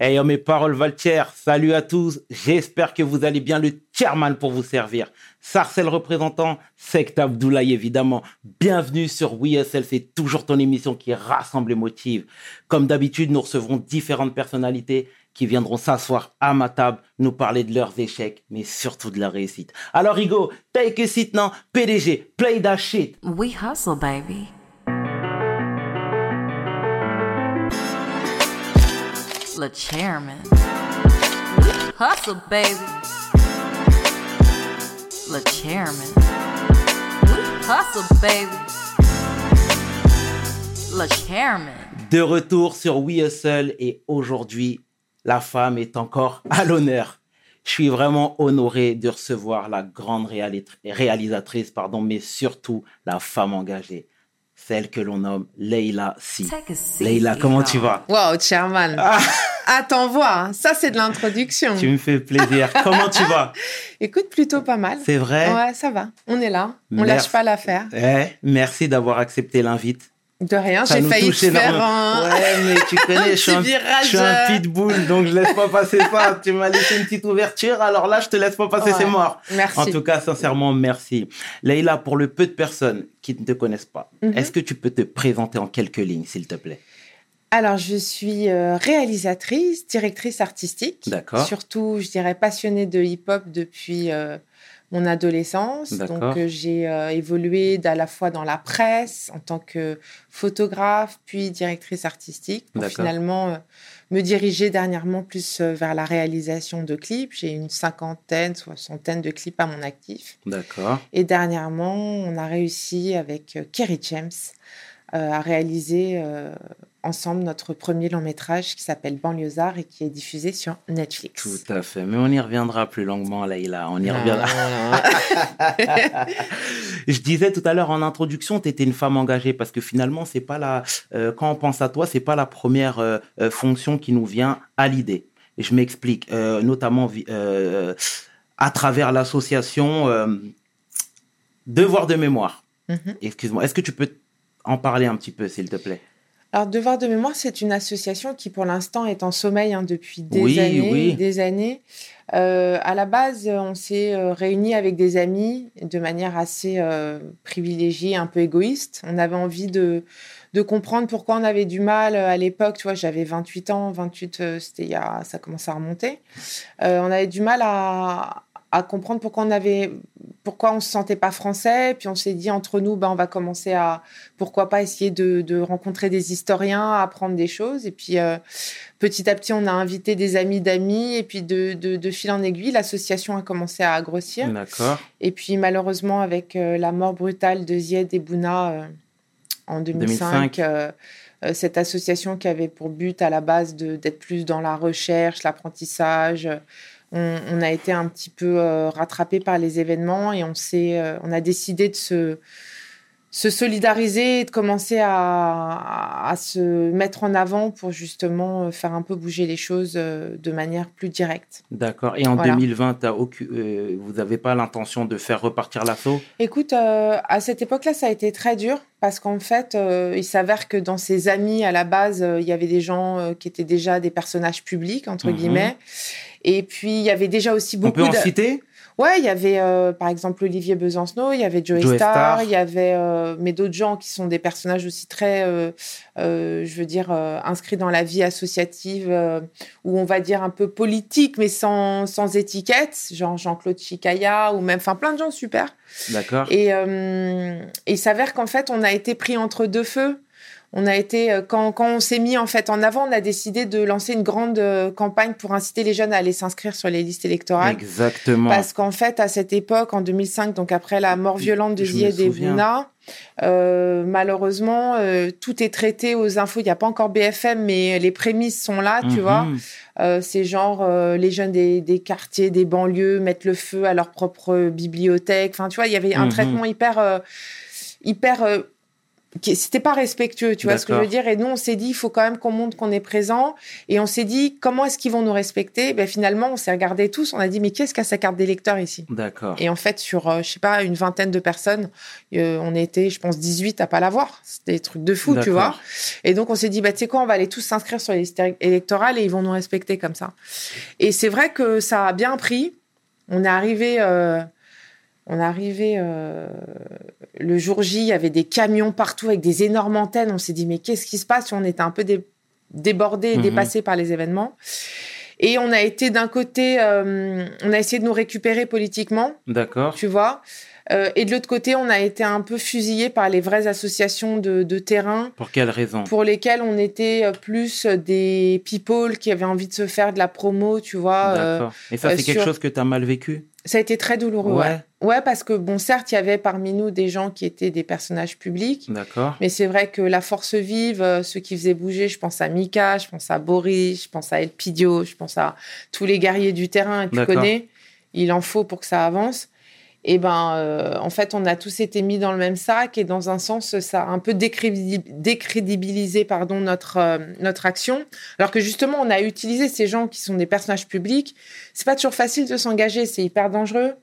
Hey, mes paroles Valtier, salut à tous. J'espère que vous allez bien. Le chairman pour vous servir. Sarcel représentant, Sect Abdoulaye évidemment. Bienvenue sur WeSL, c'est toujours ton émission qui rassemble et motive. Comme d'habitude, nous recevrons différentes personnalités qui viendront s'asseoir à ma table, nous parler de leurs échecs, mais surtout de leur réussite. Alors, Hugo, take a seat now. PDG, play that shit. We hustle, baby. Chairman. Chairman. Chairman. De retour sur We Hustle et aujourd'hui, la femme est encore à l'honneur. Je suis vraiment honoré de recevoir la grande réalisatrice, pardon, mais surtout la femme engagée, celle que l'on nomme Leila Si. Leila, comment tu vas? Wow, Chairman. Ah, Ah, t'en vois, hein. ça c'est de l'introduction. Tu me fais plaisir. comment tu vas? Écoute, plutôt pas mal. C'est vrai? Ouais, ça va. On est là. On Merci. lâche pas l'affaire. Eh, Merci d'avoir accepté l'invite. De rien, j'ai failli te faire un... Ouais, mais tu connais, je suis un, je suis un pitbull, donc je laisse pas passer ça. Tu m'as laissé une petite ouverture, alors là, je te laisse pas passer, Ouais. c'est mort. Merci. En tout cas, sincèrement, merci. Leïla, pour le peu de personnes qui ne te connaissent pas, Mhm. est-ce que tu peux te présenter en quelques lignes, s'il te plaît? Alors, je suis euh, réalisatrice, directrice artistique. D'accord. Surtout, je dirais, passionnée de hip-hop depuis euh, mon adolescence. Donc, euh, j'ai euh, évolué à la fois dans la presse, en tant que photographe, puis directrice artistique, pour finalement euh, me diriger dernièrement plus vers la réalisation de clips. J'ai une cinquantaine, soixantaine de clips à mon actif. D'accord. Et dernièrement, on a réussi avec Kerry James à réaliser ensemble notre premier long métrage qui s'appelle Banlieusard et qui est diffusé sur Netflix. Tout à fait. Mais on y reviendra plus longuement, Leïla. On y Ah. reviendra. Je disais tout à l'heure en introduction, tu étais une femme engagée parce que finalement, c'est pas la, euh, quand on pense à toi, c'est pas la première euh, euh, fonction qui nous vient à l'idée. Et je m'explique, euh, notamment euh, à travers l'association euh, Devoir de mémoire. Mhm. Excuse-moi, est-ce que tu peux en parler un petit peu, s'il te plaît? Alors, Devoir de mémoire, c'est une association qui, pour l'instant, est en sommeil hein, depuis des Oui, années. oui. Des années. Euh, à la base, on s'est euh, réunis avec des amis de manière assez euh, privilégiée, un peu égoïste. On avait envie de, de comprendre pourquoi on avait du mal à l'époque. Tu vois, j'avais 28 ans, 28, euh, c'était il y a, ça commençait à remonter. Euh, on avait du mal à, à comprendre pourquoi on avait, pourquoi on se sentait pas français. Puis on s'est dit entre nous, ben on va commencer à, pourquoi pas essayer de, de rencontrer des historiens, apprendre des choses. Et puis euh, petit à petit, on a invité des amis d'amis. Et puis de, de, de fil en aiguille, l'association a commencé à grossir. D'accord. Et puis malheureusement, avec euh, la mort brutale de Zied et Bouna euh, en 2005, 2005. euh, euh, cette association qui avait pour but à la base de- d'être plus dans la recherche, l'apprentissage, on, a été un petit peu euh, rattrapé par les événements et on, euh, on a décidé de se, se solidariser et de commencer à, à- à se mettre en avant pour justement euh, faire un peu bouger les choses euh, de manière plus directe. D'accord. Et en Voilà. 2020, t'as aucun- euh, vous n'avez pas l'intention de faire repartir l'assaut? Écoute, euh, à cette époque-là, ça a été très dur parce qu'en fait, euh, il s'avère que dans ses amis, à la base, il y avait des gens qui étaient déjà des personnages publics, entre Mhm. guillemets. Et puis, il y avait déjà aussi On beaucoup peut en de... citer? Ouais, il y avait euh, par exemple Olivier Besancenot, il y avait Joey, Joey Star, Starr. il y avait euh, mais d'autres gens qui sont des personnages aussi très, euh, euh, je veux dire, euh, inscrits dans la vie associative, euh, où on va dire un peu politique, mais sans, sans étiquette, genre Jean-Claude Chicaya, ou même, enfin plein de gens super. D'accord. Et, euh, et il s'avère qu'en fait, on a été pris entre deux feux. On a été, euh, quand, quand on s'est mis en fait en avant, on a décidé de lancer une grande euh, campagne pour inciter les jeunes à aller s'inscrire sur les listes électorales. Exactement. Parce qu'en fait, à cette époque, en 2005, donc après la mort violente de Zied. Bouna, euh, malheureusement, euh, tout est traité aux infos. Il n'y a pas encore BFM, mais les prémices sont là, tu Mhm. vois. Euh, c'est genre les jeunes des, des quartiers, des banlieues mettent le feu à leur propre bibliothèque. Enfin, tu vois, il y avait un Mhm. traitement hyper, hyper c'était pas respectueux, tu vois ce que je veux dire? Et nous, on s'est dit, il faut quand même qu'on montre qu'on est présent. Et on s'est dit, comment est-ce qu'ils vont nous respecter? Ben finalement, on s'est regardés tous. On a dit, mais qui est-ce qui a sa carte d'électeur ici? D'accord. Et en fait, sur, euh, je sais pas, une vingtaine de personnes, euh, on était, je pense, 18 à pas l'avoir. C'était des trucs de fou, tu vois? Et donc, on s'est dit, bah, tu sais quoi, on va aller tous s'inscrire sur les listes électorales et ils vont nous respecter comme ça. Et c'est vrai que ça a bien pris. On est arrivé, euh, on est arrivé euh, le jour J, il y avait des camions partout avec des énormes antennes. On s'est dit, mais qu'est-ce qui se passe? On était un peu dé- débordés et Mhm. dépassés par les événements. Et on a été d'un côté, euh, on a essayé de nous récupérer politiquement D'accord. tu vois. Euh, et de l'autre côté, on a été un peu fusillé par les vraies associations de, de terrain Pour quelle raison pour lesquelles on était euh, plus des people qui avaient envie de se faire de la promo, tu vois. D'accord. Et ça, euh, c'est quelque sur- chose que tu as mal vécu? Ça a été très douloureux, ouais. Ouais. Ouais, parce que, bon, certes, il y avait parmi nous des gens qui étaient des personnages publics, D'accord. mais c'est vrai que la force vive, euh, ceux qui faisaient bouger, je pense à Mika, je pense à Boris, je pense à Elpidio, je pense à tous les guerriers du terrain, tu connais, il en faut pour que ça avance. Et ben, euh, en fait, on a tous été mis dans le même sac et dans un sens, ça a un peu décrédib- décrédibilisé pardon, notre, euh, notre action. Alors que justement, on a utilisé ces gens qui sont des personnages publics. C'est pas toujours facile de s'engager, c'est hyper dangereux.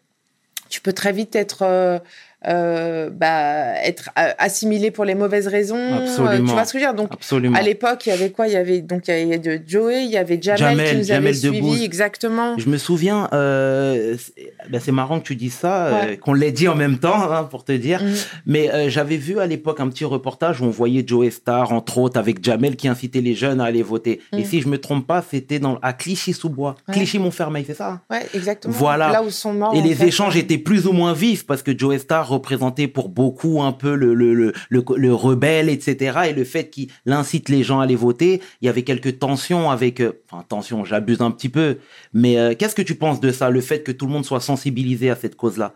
Tu peux très vite être, euh, euh, bah, être euh, assimilé pour les mauvaises raisons. euh, Absolument. tu vois ce que je veux dire? Donc, Absolument. à l'époque, il y avait quoi? Il y avait donc il y avait de Joey, il y avait Jamel, Jamel, qui nous Jamel avait Debbouze. exactement. Je me souviens, euh, c'est ben, c'est marrant que tu dis ça, euh, Ouais. qu'on l'ait dit en même temps, hein, pour te dire. Mhm. Mais euh, j'avais vu à l'époque un petit reportage où on voyait Joe Star, entre autres, avec Jamel, qui incitait les jeunes à aller voter. Et Mhm. si je me trompe pas, c'était dans à Clichy-sous-Bois, Ouais. Clichy-Montfermeil, c'est ça hein? Ouais, exactement. Voilà. Là où sont morts. Et les fait, échanges euh, étaient plus ou moins vifs parce que Joe Star représentait pour beaucoup un peu le, le, le, le, le rebelle, etc. Et le fait qu'il incite les gens à aller voter, il y avait quelques tensions avec... euh, Enfin, tensions, j'abuse un petit peu. Mais euh, qu'est-ce que tu penses de ça, le fait que tout le monde soit sensibilisé à cette cause-là?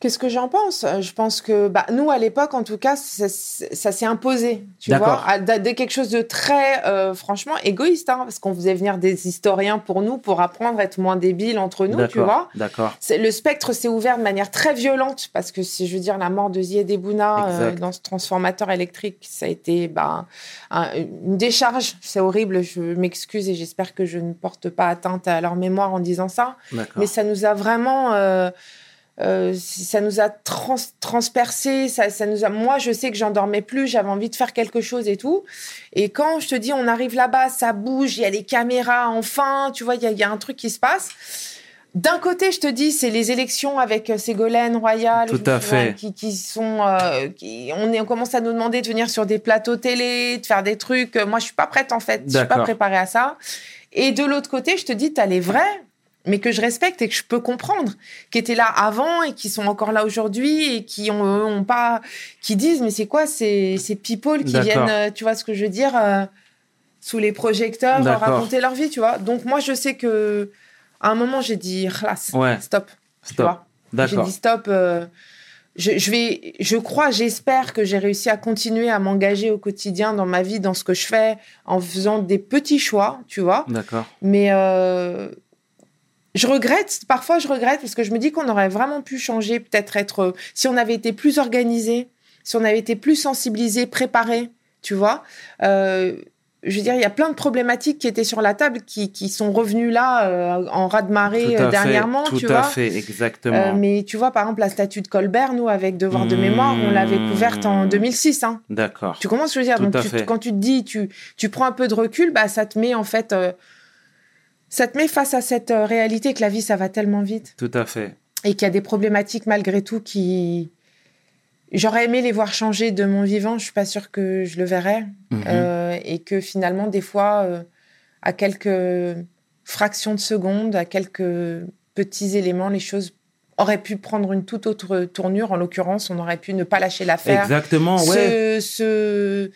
Qu'est-ce que j'en pense? Je pense que bah, nous, à l'époque, en tout cas, ça, ça s'est imposé. Tu vois, à- de, de quelque chose de très, euh, franchement, égoïste, hein, parce qu'on faisait venir des historiens pour nous, pour apprendre à être moins débiles entre nous, tu vois. D'accord, Le spectre s'est ouvert de manière très violente parce que si je veux dire la mort de Zied Bouna euh, dans ce transformateur électrique, ça a été bah, un- une décharge. C'est horrible. Je m'excuse et j'espère que je ne porte pas atteinte à leur mémoire en disant ça. Mais ça nous a vraiment, euh, euh, ça nous a trans transpercé. Ça, ça nous a. Moi, je sais que j'en dormais plus. J'avais envie de faire quelque chose et tout. Et quand je te dis, on arrive là-bas, ça bouge. Il y a les caméras. Enfin, tu vois, il y, a- il y a un truc qui se passe. D'un côté, je te dis, c'est les élections avec Ségolène Royal, Tout à fait. qui, qui sont, euh, qui, on, est, on commence à nous demander de venir sur des plateaux télé, de faire des trucs. Moi, je suis pas prête en fait, je suis pas préparée à ça. Et de l'autre côté, je te dis, tu as les vrais, mais que je respecte et que je peux comprendre, qui étaient là avant et qui sont encore là aujourd'hui et qui ont, ont pas, qui disent, mais c'est quoi ces, ces people qui viennent, euh, tu vois ce que je veux dire, euh, sous les projecteurs, raconter leur vie, tu vois. Donc moi, je sais que à un moment, j'ai dit, Ouais. stop, Stop. J'ai dit stop. euh, je, je vais, je crois, j'espère que j'ai réussi à continuer à m'engager au quotidien dans ma vie, dans ce que je fais, en faisant des petits choix, tu vois. D'accord. Mais euh, je regrette, parfois je regrette parce que je me dis qu'on aurait vraiment pu changer, peut-être être, euh, si on avait été plus organisé, si on avait été plus sensibilisé, préparé, tu vois. Euh, je veux dire, il y a plein de problématiques qui étaient sur la table qui, qui sont revenues là euh, en raz-de-marée Tout euh, dernièrement, fait. tu Tout à vois. fait, exactement. Mais tu vois, par exemple, la statue de Colbert, nous, avec Devoir de Mmh. mémoire, on l'avait couverte en 2006. Hein. D'accord. Tu comprends ce que je veux dire? Tout Donc, à tu- fait. quand tu te dis, tu, tu prends un peu de recul, bah, ça te met en fait, ça te met face à cette euh, réalité que la vie, ça va tellement vite Tout à fait. et qu'il y a des problématiques malgré tout qui. J'aurais aimé les voir changer de mon vivant. Je suis pas sûre que je le verrais Mhm. Euh, et que finalement, des fois, euh, à quelques fractions de secondes, à quelques petits éléments, les choses auraient pu prendre une toute autre tournure. En l'occurrence, on aurait pu ne pas lâcher l'affaire Exactement, ouais. se,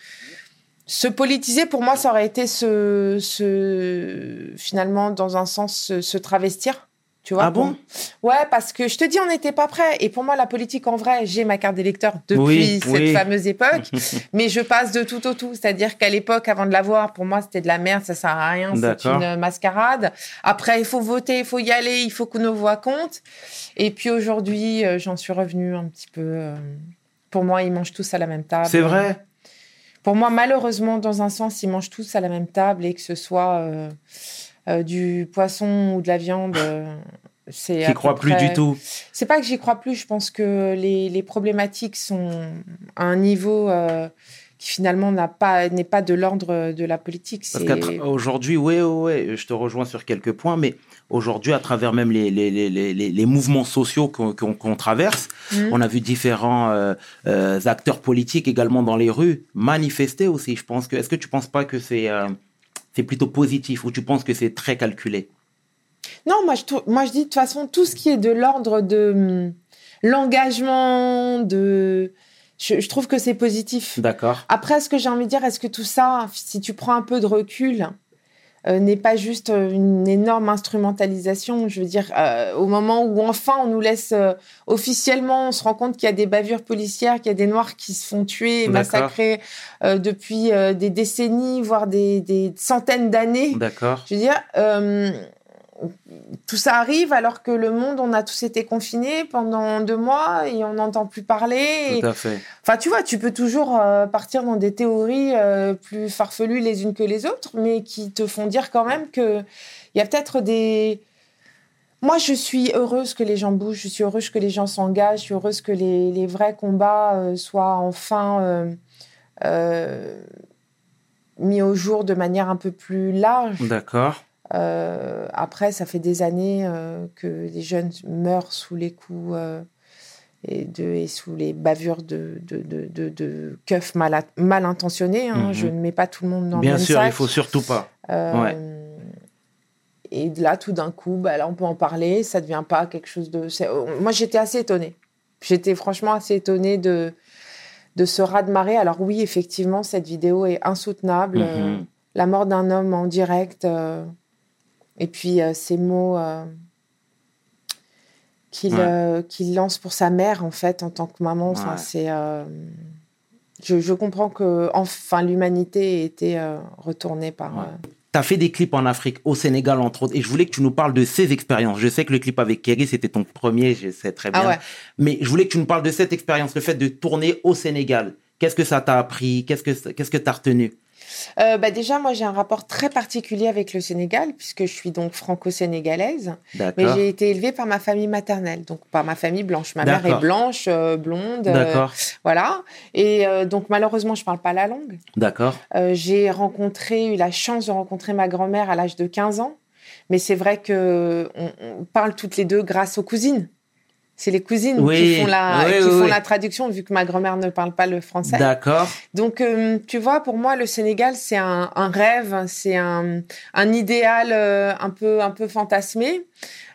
se, se politiser, pour moi, ça aurait été se, se finalement, dans un sens, se, se travestir. Tu vois, Ah bon? Pour- Ouais, parce que je te dis, on n'était pas prêt. Et pour moi, la politique, en vrai, j'ai ma carte d'électeur depuis Oui, cette oui. fameuse époque. mais je passe de tout au tout. C'est-à-dire qu'à l'époque, avant de l'avoir, pour moi, c'était de la merde, ça sert à rien, c'est une mascarade. Après, il faut voter, il faut y aller, il faut que nos voix comptent. Et puis aujourd'hui, euh, j'en suis revenue un petit peu euh, Pour moi, ils mangent tous à la même table. C'est vrai Pour moi, malheureusement, dans un sens, ils mangent tous à la même table et que ce soit euh, euh, du poisson ou de la viande. euh, c'est J'y crois plus du tout. C'est pas que j'y crois plus, je pense que les, les problématiques sont à un niveau qui finalement n'a pas n'est pas de l'ordre de la politique. Parce qu'aujourd'hui, oui, je te rejoins sur quelques points, mais aujourd'hui, à travers même les, les, les, les, mouvements sociaux qu'on qu'on- qu'on traverse, Mhm. on a vu différents euh, euh, acteurs politiques également dans les rues manifester aussi. Je pense que, est-ce que tu penses pas que c'est euh, c'est plutôt positif ou tu penses que c'est très calculé? Non, moi je, moi je dis de toute façon tout ce qui est de l'ordre de hum, l'engagement, de je, je trouve que c'est positif. D'accord. Après, ce que j'ai envie de dire, est-ce que tout ça, si tu prends un peu de recul, euh, n'est pas juste euh, une énorme instrumentalisation? Je veux dire, euh, au moment où enfin on nous laisse euh, officiellement, on se rend compte qu'il y a des bavures policières, qu'il y a des Noirs qui se font tuer, et D'accord. massacrer euh, depuis des décennies, voire des, des centaines d'années. D'accord. Je veux dire, tout ça arrive alors que le monde, on a tous été confinés pendant deux mois et on n'entend plus parler. Tout à fait. Enfin, tu vois, tu peux toujours euh, partir dans des théories euh, plus farfelues les unes que les autres, mais qui te font dire quand même que il y a peut-être des. Moi, je suis heureuse que les gens bougent, je suis heureuse que les gens s'engagent, je suis heureuse que les, les vrais combats euh, soient enfin mis au jour de manière un peu plus large. D'accord. Euh, après, ça fait des années euh, que les jeunes meurent sous les coups euh, et, de, et sous les bavures de, de, de, de, de keufs mal, mal intentionnés. hein. Mhm. Je ne mets pas tout le monde dans Bien le même sûr, sac. il faut surtout pas. Ouais. Et là, tout d'un coup, bah, là, on peut en parler. Ça devient pas quelque chose de. euh, Moi, j'étais assez étonnée. J'étais franchement assez étonnée de, de ce raz-de-marée. Alors, oui, effectivement, cette vidéo est insoutenable. Mhm. La mort d'un homme en direct. Et puis, euh, ces mots euh, qu'il Ouais. euh, qu'il lance pour sa mère, en fait, en tant que maman. Ouais. c'est. je, je comprends que enfin l'humanité ait été euh, retournée par. Ouais. euh, Tu as fait des clips en Afrique, au Sénégal entre autres, et je voulais que tu nous parles de ces expériences. Je sais que le clip avec Kerry, c'était ton premier, je sais très bien. Ah ouais. Mais je voulais que tu nous parles de cette expérience, le fait de tourner au Sénégal. Qu'est-ce que ça t'a appris? Qu'est-ce que qu'est-ce que t'as retenu? Euh, bah déjà, moi, j'ai un rapport très particulier avec le Sénégal, puisque je suis donc franco-sénégalaise. Mais j'ai été élevée par ma famille maternelle, donc par ma famille blanche. Ma mère est blanche, euh, blonde, euh, D'accord. voilà. Et euh, donc, malheureusement, je parle pas la langue. D'accord. J'ai rencontré, eu la chance de rencontrer ma grand-mère à l'âge de 15 ans. Mais c'est vrai que on, on parle toutes les deux grâce aux cousines. C'est les cousines Oui, qui font, la, oui, qui oui, font la traduction, vu que ma grand-mère ne parle pas le français. D'accord. Donc, euh, tu vois, pour moi, le Sénégal, c'est un, un rêve, c'est un, un idéal euh, un peu, un peu fantasmé.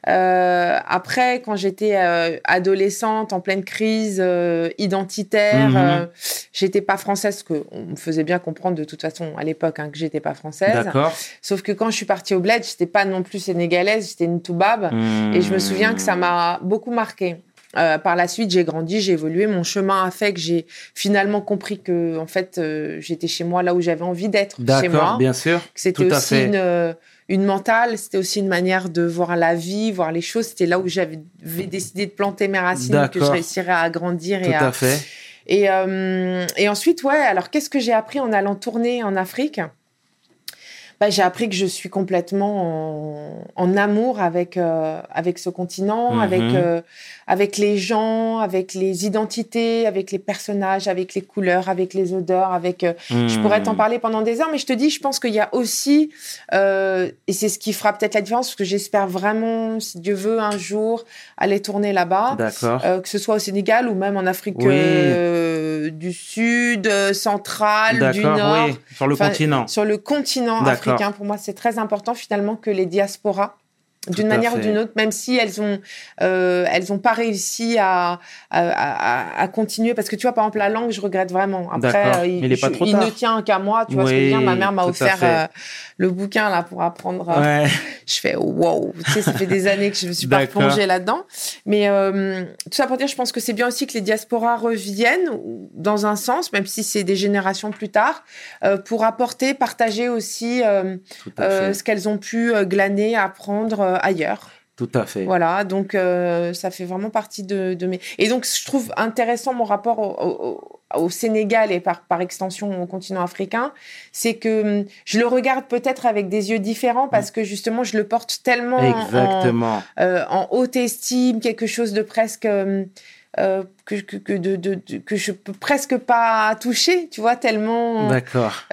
Euh, après, quand j'étais euh, adolescente, en pleine crise euh, identitaire, Mhm. euh, j'étais pas française, parce qu'on me faisait bien comprendre de toute façon à l'époque hein, que j'étais pas française. D'accord. Sauf que quand je suis partie au bled, j'étais pas non plus sénégalaise, j'étais une toubab. Et je me souviens que ça m'a beaucoup marqué. Euh, par la suite, j'ai grandi, j'ai évolué. Mon chemin a fait que j'ai finalement compris que, en fait, euh, j'étais chez moi là où j'avais envie d'être chez moi. D'accord, bien sûr. C'était aussi une, une mentale, c'était aussi une manière de voir la vie, voir les choses. C'était là où j'avais décidé de planter mes racines, que je réussirais à grandir Tout et à, à fait. et, euh, et ensuite, ouais, alors qu'est-ce que j'ai appris en allant tourner en Afrique? Bah, J'ai appris que je suis complètement en, en amour avec, euh, avec ce continent, Mhm. avec, euh, avec les gens, avec les identités, avec les personnages, avec les couleurs, avec les odeurs, avec... euh, je pourrais Hmm. t'en parler pendant des heures, mais je te dis, je pense qu'il y a aussi, et c'est ce qui fera peut-être la différence, parce que j'espère vraiment, si Dieu veut, un jour aller tourner là-bas. Que ce soit au Sénégal ou même en Afrique Oui. du Sud, centrale, du Nord, oui. Sur le continent. sur le continent D'accord. Africain. Pour moi, c'est très important finalement que les diasporas, d'une manière ou d'une autre, même si elles ont, euh, elles ont pas réussi à, à, à- à continuer, parce que tu vois, par exemple, la langue, je regrette vraiment. Après, euh, il est pas je- trop il tard. ne tient qu'à moi. Tu vois ce que je veux dire? Ma mère m'a offert euh, le bouquin là pour apprendre. euh, je fais wow, tu sais, ça fait des années que je me suis pas D'accord. replongée là-dedans. Mais tout ça pour dire, je pense que c'est bien aussi que les diasporas reviennent dans un sens, même si c'est des générations plus tard, pour apporter, partager aussi ce qu'elles ont pu glaner, apprendre ailleurs. Tout à fait. Voilà, donc euh, ça fait vraiment partie de, de mes. Et donc, je trouve intéressant mon rapport au, au- au Sénégal et par, par extension au continent africain, c'est que hum, je le regarde peut-être avec des yeux différents parce que justement, je le porte tellement en- euh, en haute estime, quelque chose de presque euh, euh, que, que, que, de, que je peux presque pas toucher, tu vois, tellement,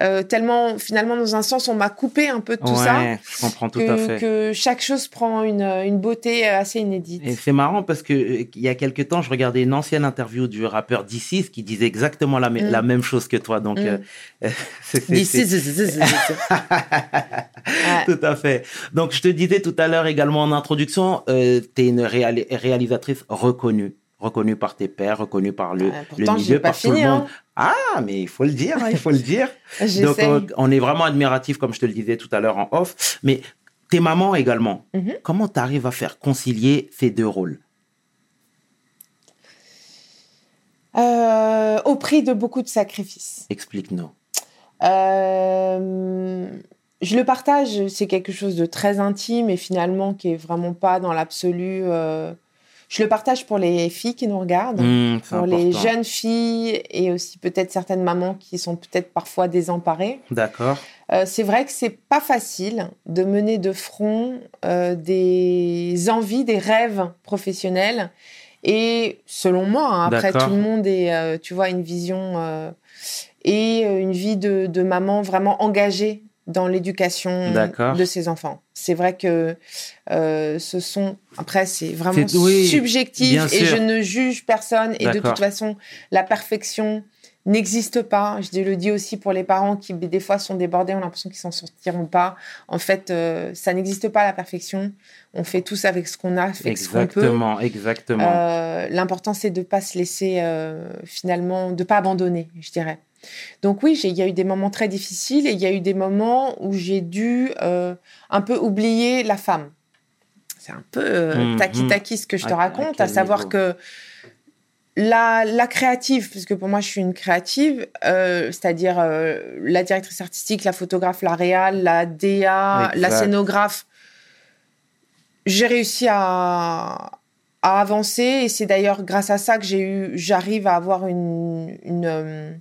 euh, tellement finalement dans un sens on m'a coupé un peu de tout ça, Ouais, je comprends tout à que, fait. que chaque chose prend une, une beauté assez inédite. Et c'est marrant parce que euh, il y a quelques temps, je regardais une ancienne interview du rappeur D6 qui disait exactement la, Mm. la même chose que toi. Donc, Mm. euh, c'est- c'est- This c'est- is- this is- this is- this is- Ouais. Tout à fait. Donc, je te disais tout à l'heure également en introduction, tu es une réali- réalisatrice reconnue. Reconnue par tes pairs, reconnue par le, pourtant, j'ai milieu, par tout le fini, monde. hein. Ah, mais il faut le dire, hein, il faut le dire. Donc, euh, on est vraiment admiratif, comme je te le disais tout à l'heure en off. Mais t'es maman également. Mhm. Comment tu arrives à faire concilier ces deux rôles? Euh, au prix de beaucoup de sacrifices. Explique-nous. Euh, je le partage, c'est quelque chose de très intime et finalement qui est vraiment pas dans l'absolu. euh, je le partage pour les filles qui nous regardent, c'est pour les jeunes filles et aussi peut-être certaines mamans qui sont peut-être parfois désemparées. D'accord. Euh, c'est vrai que c'est pas facile de mener de front euh, des envies, des rêves professionnels. Et selon moi, hein, après tout le monde est, euh, tu vois, une vision et une vie de, de maman vraiment engagée dans l'éducation de ses enfants. C'est vrai que euh, ce sont après c'est vraiment oui, subjectif et sûr. je ne juge personne et de toute façon la perfection n'existe pas. Je le dis aussi pour les parents qui des fois sont débordés, ont l'impression qu'ils s'en sortiront pas. En fait, euh, ça n'existe pas la perfection. On fait tous avec ce qu'on a, avec ce qu'on peut. Exactement, exactement. Euh, L'important, c'est de pas se laisser finalement, de pas abandonner, je dirais. Donc oui, il y a eu des moments très difficiles et il y a eu des moments où j'ai dû euh, un peu oublier la femme. C'est un peu euh, Mhm. taki-taki ce que je te à raconte, à, savoir que la, la créative, puisque pour moi je suis une créative, euh, c'est-à-dire euh, la directrice artistique, la photographe, la réal, la DA, la scénographe, j'ai réussi à, à avancer et c'est d'ailleurs grâce à ça que j'ai eu, j'arrive à avoir une, une,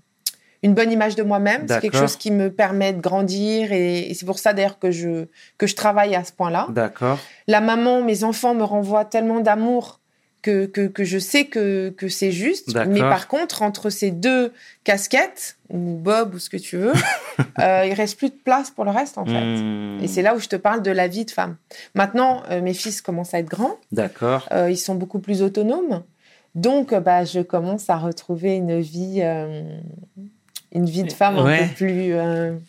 une bonne image de moi-même. C'est quelque chose qui me permet de grandir et, et c'est pour ça d'ailleurs que je, que je travaille à ce point-là. D'accord. La maman, mes enfants me renvoient tellement d'amour que, que, que je sais que, que c'est juste. Mais par contre, entre ces deux casquettes, ou Bob ou ce que tu veux, euh, il reste plus de place pour le reste en fait. Hmm, Et c'est là où je te parle de la vie de femme. Maintenant, euh, mes fils commencent à être grands, D'accord. euh, ils sont beaucoup plus autonomes. Donc, bah, je commence à retrouver une vie, euh, une vie de femme un peu plus, euh, un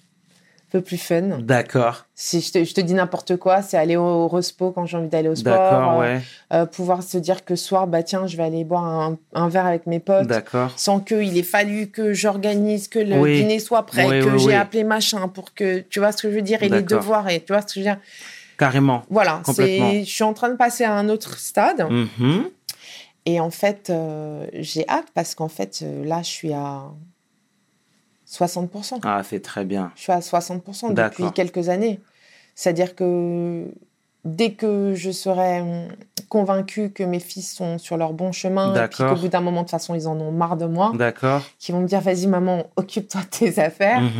peu plus fun. D'accord. Si je te, je te dis n'importe quoi, c'est aller au, au respo quand j'ai envie d'aller au sport. D'accord, euh, ouais. euh, pouvoir se dire que ce soir, bah tiens, je vais aller boire un, un verre avec mes potes. D'accord. Sans qu'il ait fallu que j'organise, que le Oui. dîner soit prêt, Oui, que oui, j'ai oui. appelé machin pour que tu vois ce que je veux dire et les devoirs et tu vois ce que je veux dire. Carrément. Voilà, je suis en train de passer à un autre stade Mhm. et en fait, euh, j'ai hâte parce qu'en fait, euh, là, je suis à 60%. Ah, c'est très bien. Je suis à 60% depuis quelques années. C'est-à-dire que dès que je serai hum, convaincue que mes fils sont sur leur bon chemin, et puis qu'au bout d'un moment, de toute façon, ils en ont marre de moi, D'accord. qui vont me dire vas-y maman, occupe-toi de tes affaires, Mhm.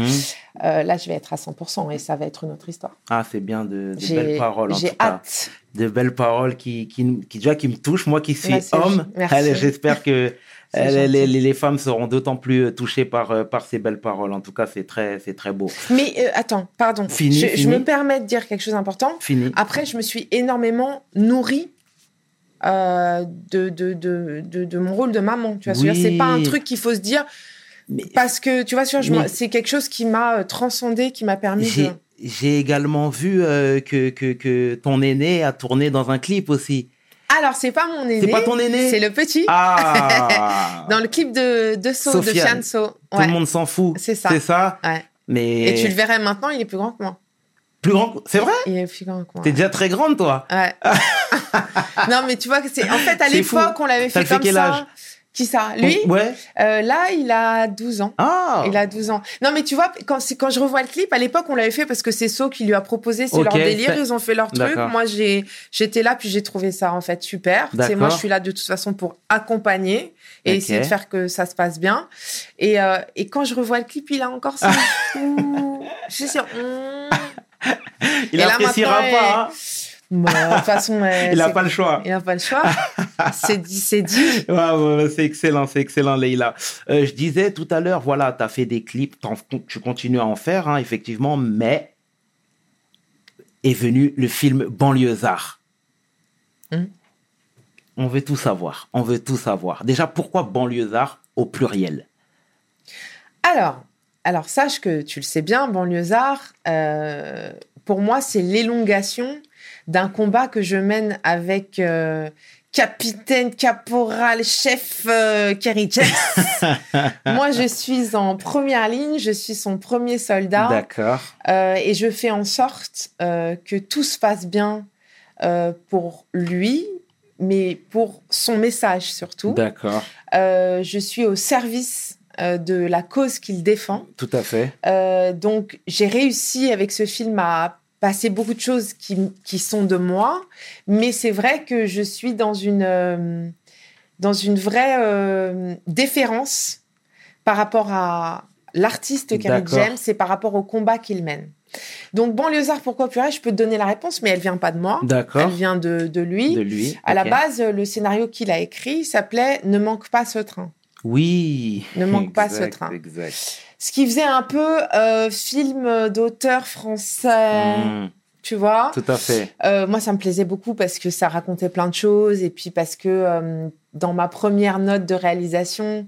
euh, là je vais être à 100% et ça va être une autre histoire. Ah, c'est bien de, belles paroles en j'ai cas. hâte. De belles paroles qui, qui, qui, déjà, qui me touchent. Moi qui suis Merci. homme, Merci. allez, j'espère que. Les, les, les femmes seront d'autant plus euh, touchées par, euh, par ces belles paroles. En tout cas, c'est très, c'est très beau. Mais euh, attends, pardon, Fini, je, me permets de dire quelque chose d'important. Fini. Après, je me suis énormément nourrie euh, de, de, de, de, mon rôle de maman. Tu vois, Oui. c'est pas un truc qu'il faut se dire Mais parce que tu vois, c'est quelque chose qui m'a transcendé, qui m'a permis j'ai, de. j'ai également vu euh, que, que, que ton aîné a tourné dans un clip aussi. Alors, c'est pas mon aîné. C'est pas ton aîné C'est le petit. Ah Dans le clip de, de So, de. Fianso. Tout le monde s'en fout. C'est ça. C'est ça Ouais. Mais Et tu le verrais maintenant, il est plus grand que moi. plus grand. que- C'est vrai? Il est plus grand que moi. T'es déjà très grande, toi. Ouais. non, mais tu vois que c'est. En fait, à l'époque, on l'avait Ça fait fait comme quel ça. âge? Qui ça? Lui? Ouais. Euh, Là, il a 12 ans. Ah Il a 12 ans. Non, mais tu vois, quand, quand je revois le clip, à l'époque, on l'avait fait parce que c'est So qui lui a proposé, c'est leur délire, ils ont fait leur truc. Moi, j'ai, j'étais là, puis j'ai trouvé ça, en fait, super. C'est moi, je suis là de toute façon pour accompagner et essayer de faire que ça se passe bien. Et, euh, et quand je revois le clip, il a encore ça. je sais, hum. Il Et là, appréciera maintenant, pas, hein. Bon, de toute façon, euh, Il n'a pas le choix. il a pas le choix. c'est dit, c'est dit. C'est excellent, c'est excellent, Leïla. Euh, je disais tout à l'heure, voilà, tu as fait des clips, tu continues à en faire, hein, effectivement, mais est venu le film Banlieusard. Hum. On veut tout savoir, on veut tout savoir. Déjà, pourquoi Banlieusard au pluriel? Alors, alors sache que tu le sais bien, banlieusard, euh, pour moi, c'est l'élongation d'un combat que je mène avec euh, capitaine, caporal, chef euh, Kerry James. moi, je suis en première ligne, je suis son premier soldat D'accord. euh, et je fais en sorte euh, que tout se passe bien pour lui, mais pour son message surtout. D'accord, je suis au service de la cause qu'il défend. tout à fait. Donc, j'ai réussi avec ce film à passer beaucoup de choses qui, qui sont de moi, mais c'est vrai que je suis dans une, euh, dans une vraie euh, déférence par rapport à l'artiste D'accord. James et par rapport au combat qu'il mène. Donc, Banlieusard, pourquoi purée Je peux te donner la réponse, mais elle vient pas de moi. Elle D'accord. vient de, de lui. De lui. À la base, le scénario qu'il a écrit s'appelait Ne manque pas ce train. Oui. Ne manque pas ce train. Exact. Ce qui faisait un peu euh, film d'auteur français, Mm, tu vois. tout à fait. Euh, moi, ça me plaisait beaucoup parce que ça racontait plein de choses et puis parce que euh, dans ma première note de réalisation,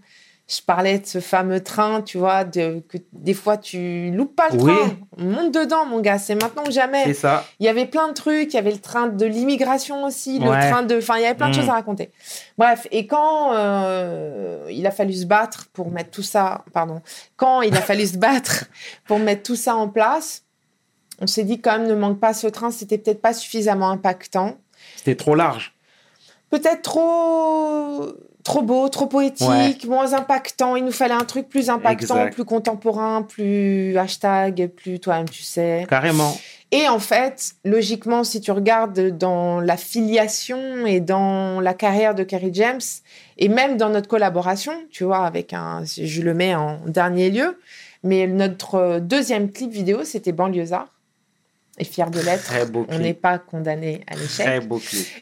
je parlais de ce fameux train, tu vois, de, que des fois tu loupes pas le Oui. train. Monte dedans, mon gars, c'est maintenant ou jamais. C'est ça. Il y avait plein de trucs, il y avait le train de l'immigration aussi, le train de... Enfin, il y avait plein de Mm. choses à raconter. Bref, et quand euh, il a fallu se battre pour mettre tout ça... Pardon. Quand il a fallu se battre pour mettre tout ça en place, on s'est dit quand même, ne manque pas ce train, c'était peut-être pas suffisamment impactant. C'était trop large. Peut-être trop... Trop beau, trop poétique, moins impactant. Il nous fallait un truc plus impactant, Exact. plus contemporain, plus hashtag, plus toi-même, tu sais. Carrément. Et en fait, logiquement, si tu regardes dans la filiation et dans la carrière de Kerry James, et même dans notre collaboration, tu vois, avec un, je le mets en dernier lieu, mais notre deuxième clip vidéo, c'était Banlieusard. Et fier de l'être, on n'est pas condamné à l'échec.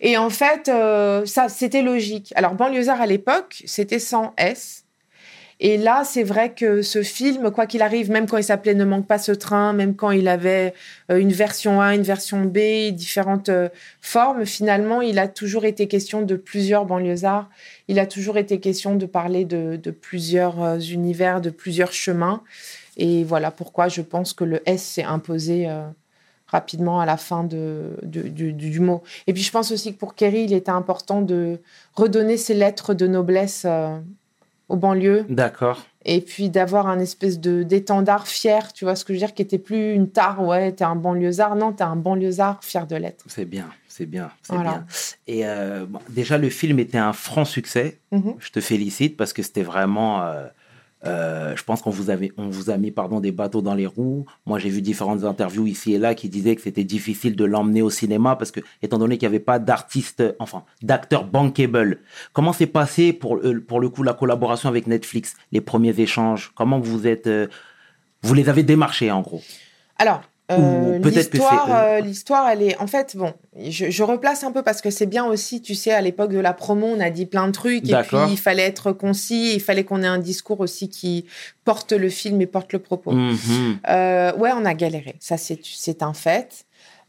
Et en fait, euh, ça, c'était logique. Alors, Banlieusard, à l'époque, c'était sans S. Et là, c'est vrai que ce film, quoi qu'il arrive, même quand il s'appelait Ne manque pas ce train, même quand il avait euh, une version A, une version B, différentes euh, formes, finalement, il a toujours été question de plusieurs banlieusards. Il a toujours été question de parler de, de plusieurs univers, de plusieurs chemins. Et voilà pourquoi je pense que le S s'est imposé euh, rapidement à la fin de, de- du, mot. Et puis je pense aussi que pour Kerry, il était important de redonner ses lettres de noblesse euh, aux banlieues D'accord. et puis d'avoir un espèce de d'étendard fier, tu vois ce que je veux dire, qui était plus une tare, ouais, t'es un banlieusard, non, t'es un banlieusard fier de l'être. C'est bien, c'est bien, c'est Voilà. bien. Et euh, bon, déjà, le film était un franc succès. Mhm. Je te félicite parce que c'était vraiment. euh, euh, je pense qu'on vous, avait, on vous a mis pardon, des bateaux dans les roues. Moi, j'ai vu différentes interviews ici et là qui disaient que c'était difficile de l'emmener au cinéma parce que, étant donné qu'il n'y avait pas d'artiste, enfin, d'acteur bankable, comment s'est passé pour, euh, pour le coup la collaboration avec Netflix, les premiers échanges? Comment vous êtes. euh, vous les avez démarchés en gros? Alors, euh, l'histoire, euh, l'histoire, elle est, en fait, bon, je, je replace un peu parce que c'est bien aussi, tu sais, à l'époque de la promo, on a dit plein de trucs et puis il fallait être concis, il fallait qu'on ait un discours aussi qui porte le film et porte le propos. Mhm. Euh, ouais, on a galéré. Ça, c'est, un fait.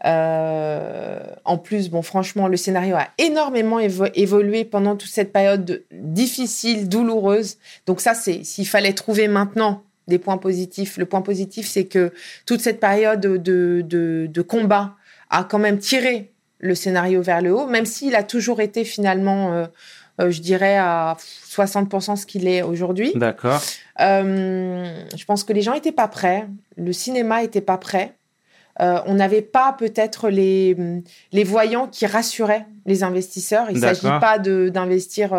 Euh, en plus, bon, franchement, le scénario a énormément évo- évolué pendant toute cette période de- difficile, douloureuse. Donc ça, c'est s'il fallait trouver maintenant des points positifs. Le point positif, c'est que toute cette période de, de, de combat a quand même tiré le scénario vers le haut, même s'il a toujours été finalement, euh, euh, je dirais, à 60% ce qu'il est aujourd'hui. D'accord. Euh, je pense que les gens n'étaient pas prêts, le cinéma n'était pas prêt. on n'avait pas peut-être les, les voyants qui rassuraient les investisseurs. Il ne s'agit pas d'investir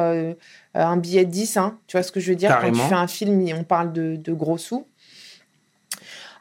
un billet de 10, hein. tu vois ce que je veux dire Quand tu fais un film, on parle de, de gros sous.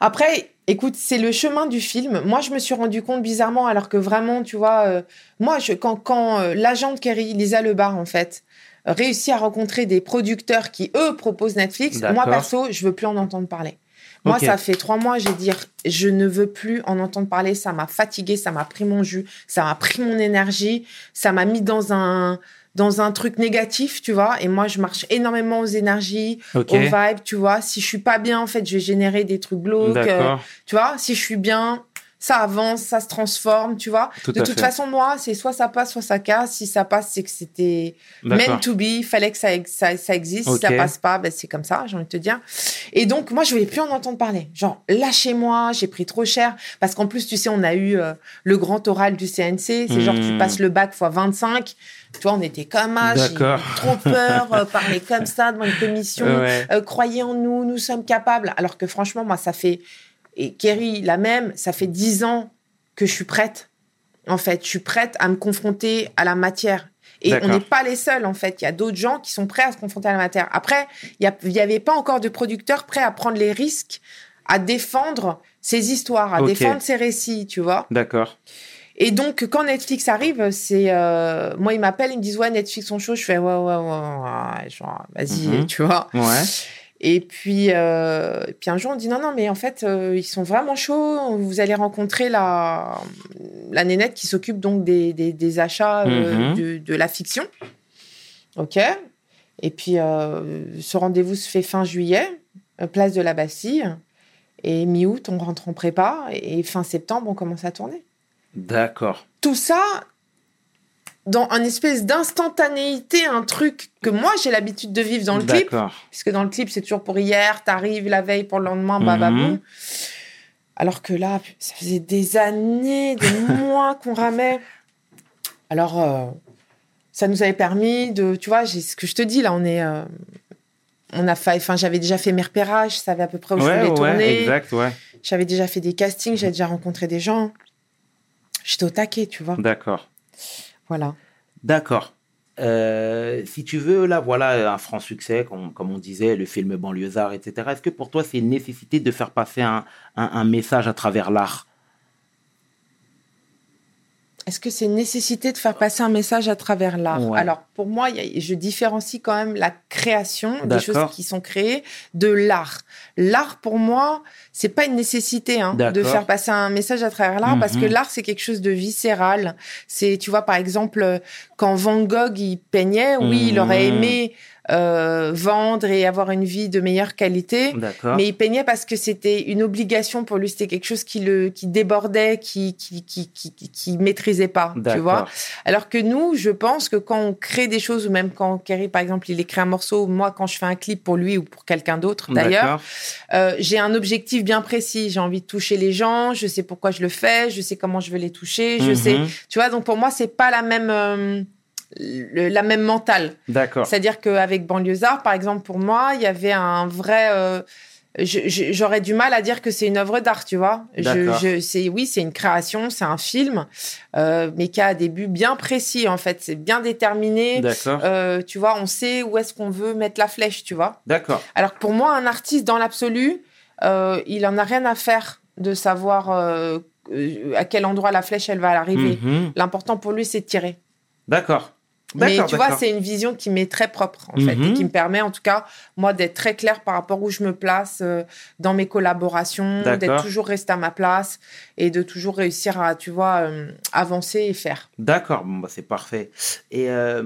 Après, écoute, c'est le chemin du film. Moi, je me suis rendu compte bizarrement, alors que vraiment, tu vois, euh, moi, je, quand, quand euh, l'agent de Kerry, Lisa Lebar, en fait, euh, réussit à rencontrer des producteurs qui, eux, proposent Netflix, moi, perso, je veux plus en entendre parler. Moi, ça fait trois mois, j'ai dit, je ne veux plus en entendre parler. Ça m'a fatigué, ça m'a pris mon jus, ça m'a pris mon énergie, ça m'a mis dans un dans un truc négatif, tu vois. Et moi, je marche énormément aux énergies, Ok. aux vibes, tu vois. Si je suis pas bien, en fait, je vais générer des trucs glauques. euh, tu vois, si je suis bien, ça avance, ça se transforme, tu vois. Tout de toute fait. façon, moi, c'est soit ça passe, soit ça casse. Si ça passe, c'est que c'était meant to be, il fallait que ça, ex- ça, ça existe. Si ça passe pas, ben, c'est comme ça, j'ai envie de te dire. Et donc, moi, je voulais plus en entendre parler. Genre, lâchez-moi, j'ai pris trop cher. Parce qu'en plus, tu sais, on a eu euh, le grand oral du CNC. C'est genre, tu Hmm. passes le bac fois 25. Tu vois, on était comme ah, j'ai trop peur, euh, parler comme ça devant une commission. Ouais. Euh, croyez en nous, nous sommes capables. Alors que franchement, moi, ça fait, et Kerry, la même, ça fait dix ans que je suis prête. En fait, je suis prête à me confronter à la matière. Et on n'est pas les seuls, en fait. Il y a d'autres gens qui sont prêts à se confronter à la matière. Après, il n'y avait pas encore de producteurs prêts à prendre les risques, à défendre ces histoires, à défendre ces récits, tu vois. D'accord. Et donc, quand Netflix arrive, c'est. euh, moi, ils m'appellent, ils me disent Ouais, Netflix sont chauds. Je fais Ouais, ouais, ouais, ouais, ouais. Genre, vas-y, Mhm. tu vois. Ouais. Et puis, euh, puis un jour, on dit non, non, mais en fait, euh, ils sont vraiment chauds. Vous allez rencontrer la, la nénette qui s'occupe donc des, des, des achats euh, Mhm. de, de la fiction. OK. Et puis, ce rendez-vous se fait fin juillet, place de la Bastille. Et mi-août, on rentre en prépa. Et fin septembre, on commence à tourner. D'accord. Tout ça dans un espèce d'instantanéité, un truc que moi, j'ai l'habitude de vivre dans le clip puisque dans le clip, c'est toujours pour hier, t'arrives la veille pour le lendemain, bah, bah, Mhm. Alors que là, ça faisait des années, des mois qu'on ramait. Alors, euh, ça nous avait permis de, tu vois, ce que je te dis là, on est, euh, on a fait, enfin, j'avais déjà fait mes repérages, je savais à peu près où je Ouais, voulais ouais, tourner. exact, ouais. J'avais déjà fait des castings, j'avais déjà rencontré des gens. J'étais au taquet, tu vois. D'accord. Voilà. D'accord. Euh, si tu veux, là, voilà un franc succès, comme, on disait, le film Banlieusard, etc. Est-ce que pour toi, c'est une nécessité de faire passer un message à travers l'art? Est-ce que c'est une nécessité de faire passer un message à travers l'art? Ouais. Alors, pour moi, je différencie quand même la création, des choses qui sont créées, de l'art. L'art, pour moi, c'est pas une nécessité hein, de faire passer un message à travers l'art, parce que Mhm. l'art, c'est quelque chose de viscéral. C'est, tu vois, par exemple, euh, quand Van Gogh, il peignait, oui, il aurait Mhm. aimé euh, vendre et avoir une vie de meilleure qualité. Mais il peignait parce que c'était une obligation pour lui, c'était quelque chose qui le qui débordait, qui qui qui qui, qui, maîtrisait pas, tu vois. Alors que nous, je pense que quand on crée des choses ou même quand Kerry par exemple, il écrit un morceau, moi quand je fais un clip pour lui ou pour quelqu'un d'autre d'ailleurs, euh, j'ai un objectif bien précis, j'ai envie de toucher les gens, je sais pourquoi je le fais, je sais comment je veux les toucher, je Mhm. sais, tu vois. Donc pour moi, c'est pas la même euh, le- la même mentale. D'accord. C'est-à-dire qu'avec Banlieusard, par exemple, pour moi, il y avait un vrai. euh, J'aurais du mal à dire que c'est une œuvre d'art, tu vois. Je, D'accord. je, c'est oui, c'est une création, c'est un film, euh, mais qui a des buts bien précis en fait. C'est bien déterminé. D'accord. Euh, tu vois, on sait où est-ce qu'on veut mettre la flèche, tu vois. D'accord. Alors que pour moi, un artiste dans l'absolu, il en a rien à faire de savoir à quel endroit la flèche elle va arriver. Mhm. L'important pour lui, c'est de tirer. D'accord. Mais tu vois, c'est une vision qui m'est très propre, en fait, Mhm. et qui me permet, en tout cas, moi, d'être très clair par rapport où je me place euh, dans mes collaborations, d'être toujours resté à ma place et de toujours réussir à, tu vois, euh, avancer et faire. D'accord, bon, bah, c'est parfait. Et euh,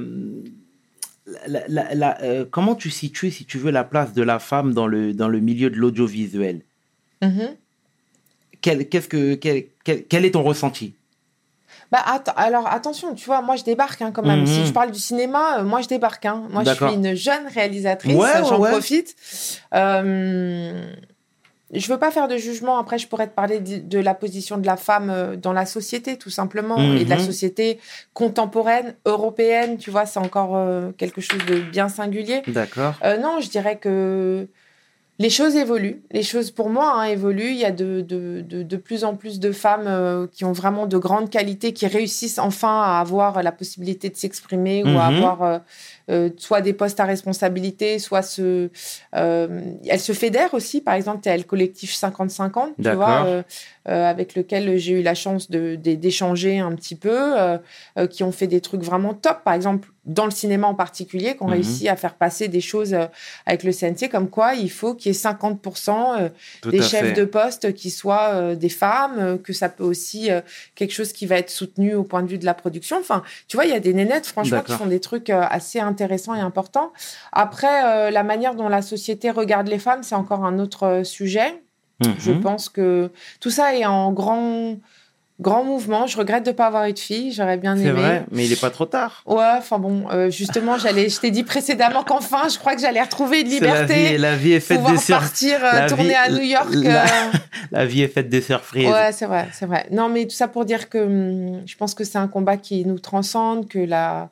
la- la- la- comment tu situes, si tu veux, la place de la femme dans le, dans le milieu de l'audiovisuel? Mhm. quel, qu'est-ce que, quel, quel, quel est ton ressenti? Bah, att- alors, attention, tu vois, moi, je débarque hein, quand même. Mhm. Si je parle du cinéma, euh, moi, je débarque. Hein. Moi, je suis une jeune réalisatrice, Ouais, ouais, j'en ouais. profite. Euh, je veux pas faire de jugement. Après, je pourrais te parler de, de la position de la femme euh, dans la société, tout simplement, et de la Mhm. société contemporaine, européenne. Tu vois, c'est encore euh, quelque chose de bien singulier. D'accord. Non, je dirais que les choses évoluent. Les choses, pour moi, hein, évoluent. Il y a de, de, de, de, plus en plus de femmes euh, qui ont vraiment de grandes qualités, qui réussissent enfin à avoir la possibilité de s'exprimer ou à Mhm. avoir euh, euh, soit des postes à responsabilité, soit se, elles se fédèrent aussi. Par exemple, tu as le collectif 50-50, tu vois, avec lequel j'ai eu la chance d'échanger un petit peu, qui ont fait des trucs vraiment top. Par exemple, dans le cinéma en particulier, qui ont Mhm. réussi à faire passer des choses euh, avec le CNC, comme quoi il faut qu'il y ait 50% euh, Tout des chefs fait. de poste qui soient euh, des femmes, que ça peut aussi quelque chose qui va être soutenu au point de vue de la production. Enfin, tu vois, il y a des nénettes, franchement, qui font des trucs assez intéressants et importants. Après, la manière dont la société regarde les femmes, c'est encore un autre sujet. Je Mhm. pense que tout ça est en grand, grand mouvement. Je regrette de ne pas avoir eu de fille. J'aurais bien C'est aimé. vrai, mais il n'est pas trop tard. Ouais, enfin bon, euh, justement, j'allais, je t'ai dit précédemment qu'enfin, je crois que j'allais retrouver une C'est la vie, liberté, la vie est faite pouvoir de sur... partir euh, tourner vie- à New York. la- euh, La vie est faite de surprises. Ouais, c'est vrai, c'est vrai. Non, mais tout ça pour dire que hum, je pense que c'est un combat qui nous transcende, que la,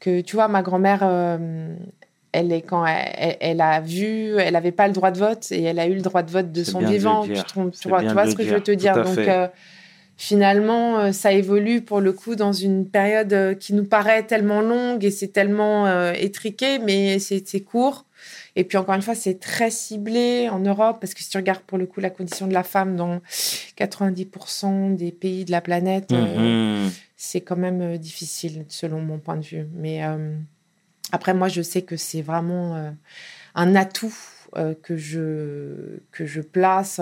que tu vois, ma grand-mère, euh, elle est quand elle, elle- elle a vu, elle n'avait pas le droit de vote et elle a eu le droit de vote de C'est son vivant. Tu, C'est vois, tu vois ce que je veux te dire. Donc euh, finalement, euh, ça évolue pour le coup dans une période euh, qui nous paraît tellement longue et c'est tellement euh, étriqué, mais c'est court. Et puis encore une fois, c'est très ciblé en Europe, parce que si tu regardes pour le coup la condition de la femme dans 90% des pays de la planète, euh, Mhm. c'est quand même difficile selon mon point de vue. Mais euh, après, moi, je sais que c'est vraiment un atout que, je, que je place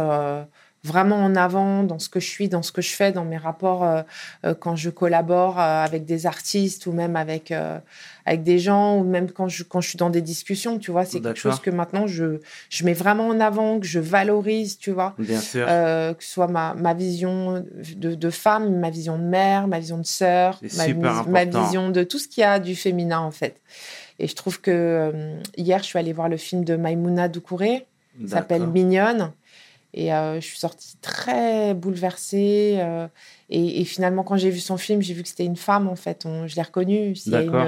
vraiment en avant dans ce que je suis, dans ce que je fais, dans mes rapports euh, euh, quand je collabore euh, avec des artistes ou même avec, euh, avec des gens ou même quand je, quand je suis dans des discussions, tu vois, c'est quelque chose que maintenant je, je mets vraiment en avant, que je valorise, tu vois. Bien sûr. Euh, que ce soit ma, ma vision de, de femme, ma vision de mère, ma vision de sœur, ma, vis- vision de tout ce qu'il y a du féminin en fait. Et je trouve que hier, je suis allée voir le film de Maïmouna Doucouré, qui s'appelle. Mignonne. Et euh, je suis sortie très bouleversée. euh, et, et finalement, quand j'ai vu son film, j'ai vu que c'était une femme, en fait. On- je l'ai reconnue. Il y a D'accord.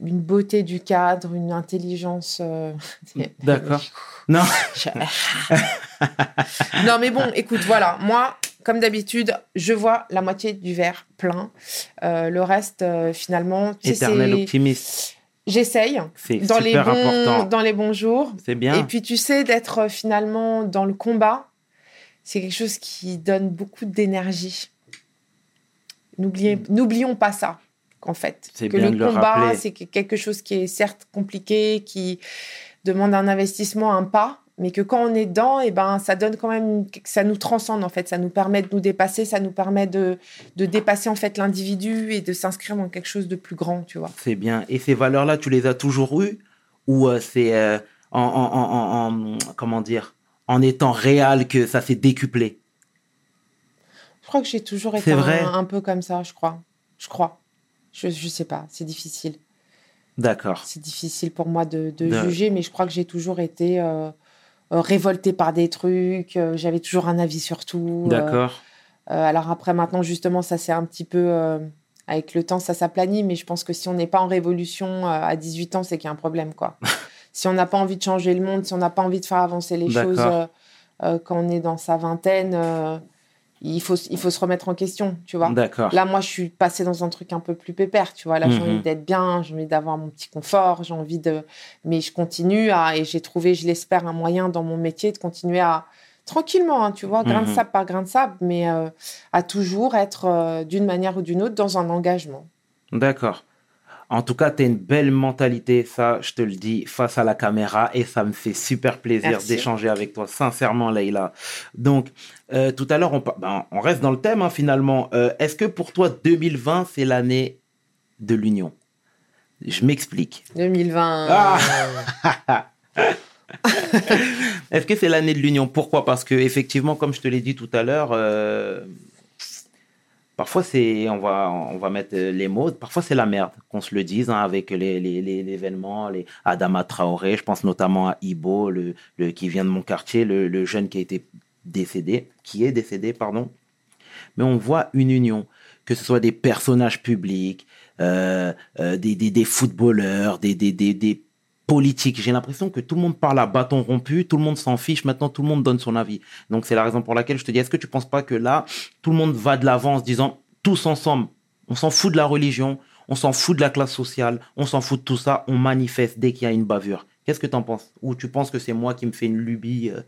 une, une beauté du cadre, une intelligence. euh, D'accord. Non, non, mais bon, écoute, voilà. Moi, comme d'habitude, je vois la moitié du verre plein. Euh, le reste, euh, finalement, éternel optimiste. J'essaye C'est dans les, bons, important. dans les bons jours. C'est bien. Et puis, tu sais, d'être euh, finalement dans le combat, c'est quelque chose qui donne beaucoup d'énergie. N'oubliez- N'oublions pas ça, qu'en fait. C'est Que bien le de combat, c'est que- quelque chose qui est certes compliqué, qui demande un investissement, un pas, mais que quand on est dedans, et ben, ça donne quand même, ça nous transcende en fait, ça nous permet de nous dépasser, ça nous permet de, de dépasser en fait l'individu et de s'inscrire dans quelque chose de plus grand, tu vois. C'est bien. Et ces valeurs-là, tu les as toujours eues? Ou euh, c'est euh, en, en- en- en- en- comment dire, en étant réel que ça s'est décuplé? Je crois que j'ai toujours été un, peu comme ça, je crois. Je crois. Je, je sais pas, c'est difficile. D'accord. C'est difficile pour moi de, de De- juger, mais je crois que j'ai toujours été euh, révoltée par des trucs. euh, J'avais toujours un avis sur tout. euh, D'accord. euh, alors après, maintenant, justement, ça c'est un petit peu... euh, avec le temps, ça s'aplanit, mais je pense que si on n'est pas en révolution euh, à 18 ans, c'est qu'il y a un problème, quoi. si on n'a pas envie de changer le monde, si on n'a pas envie de faire avancer les choses euh, euh, quand on est dans sa vingtaine, euh, il, faut, il faut se remettre en question, tu vois. D'accord. Là, moi, je suis passée dans un truc un peu plus pépère, tu vois. Là, j'ai Mhm. envie d'être bien, j'ai envie d'avoir mon petit confort, j'ai envie de... Mais je continue à... Et j'ai trouvé, je l'espère, un moyen dans mon métier de continuer à... Tranquillement, hein, tu vois, grain de Mhm. sable par grain de sable, mais euh, à toujours être, euh, d'une manière ou d'une autre, dans un engagement. D'accord. En tout cas, tu as une belle mentalité, ça, je te le dis, face à la caméra, et ça me fait super plaisir d'échanger avec toi, sincèrement, Leïla. Donc, euh, tout à l'heure, on, ben, on reste dans le thème, hein, finalement. Euh, Est-ce que pour toi, 2020, c'est l'année de l'union? Je m'explique. 2020... Ah Est-ce que c'est l'année de l'union? Pourquoi? Parce que effectivement, comme je te l'ai dit tout à l'heure, euh, parfois c'est, on va, on va mettre euh, les mots. Parfois c'est la merde, qu'on se le dise, hein, avec les, les, événements, les Adama Traoré. Je pense notamment à Ibo, le, le- qui vient de mon quartier, le, jeune qui a été décédé, qui est décédé, pardon. Mais on voit une union, que ce soit des personnages publics, euh, euh, des, des, des footballeurs, des, des, des politique. J'ai l'impression que tout le monde parle à bâton rompu, tout le monde s'en fiche, maintenant tout le monde donne son avis. Donc c'est la raison pour laquelle je te dis, est-ce que tu penses pas que là, tout le monde va de l'avant en disant, tous ensemble, on s'en fout de la religion, on s'en fout de la classe sociale, on s'en fout de tout ça, on manifeste dès qu'il y a une bavure. Qu'est-ce que tu en penses? Ou tu penses que c'est moi qui me fais une lubie euh,